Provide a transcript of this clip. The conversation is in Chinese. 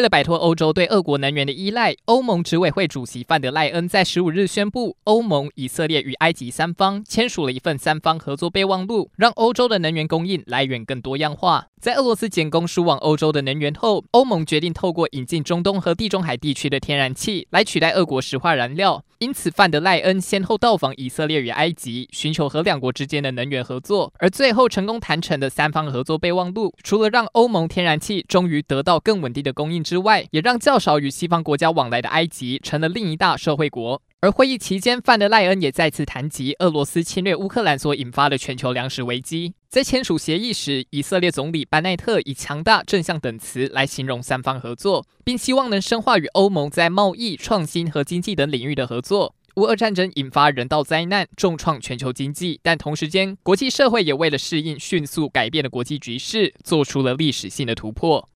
为了摆脱欧洲对俄国能源的依赖，欧盟执委会主席范德赖恩在十五日宣布，欧盟、以色列与埃及三方签署了一份三方合作备忘录，让欧洲的能源供应来源更多样化。在俄罗斯减供输往欧洲的能源后，欧盟决定透过引进中东和地中海地区的天然气来取代俄国石化燃料。因此，范德赖恩先后到访以色列与埃及，寻求和两国之间的能源合作。而最后成功谈成的三方合作备忘录，除了让欧盟天然气终于得到更稳定的供应之外，也让较少与西方国家往来的埃及成了另一大社会国。而会议期间，范德赖恩也再次谈及俄罗斯侵略乌克兰所引发的全球粮食危机。在签署协议时，以色列总理班奈特以强大、正向等词来形容三方合作，并希望能深化与欧盟在贸易、创新和经济等领域的合作。乌俄战争引发人道灾难，重创全球经济，但同时间，国际社会也为了适应迅速改变的国际局势，做出了历史性的突破。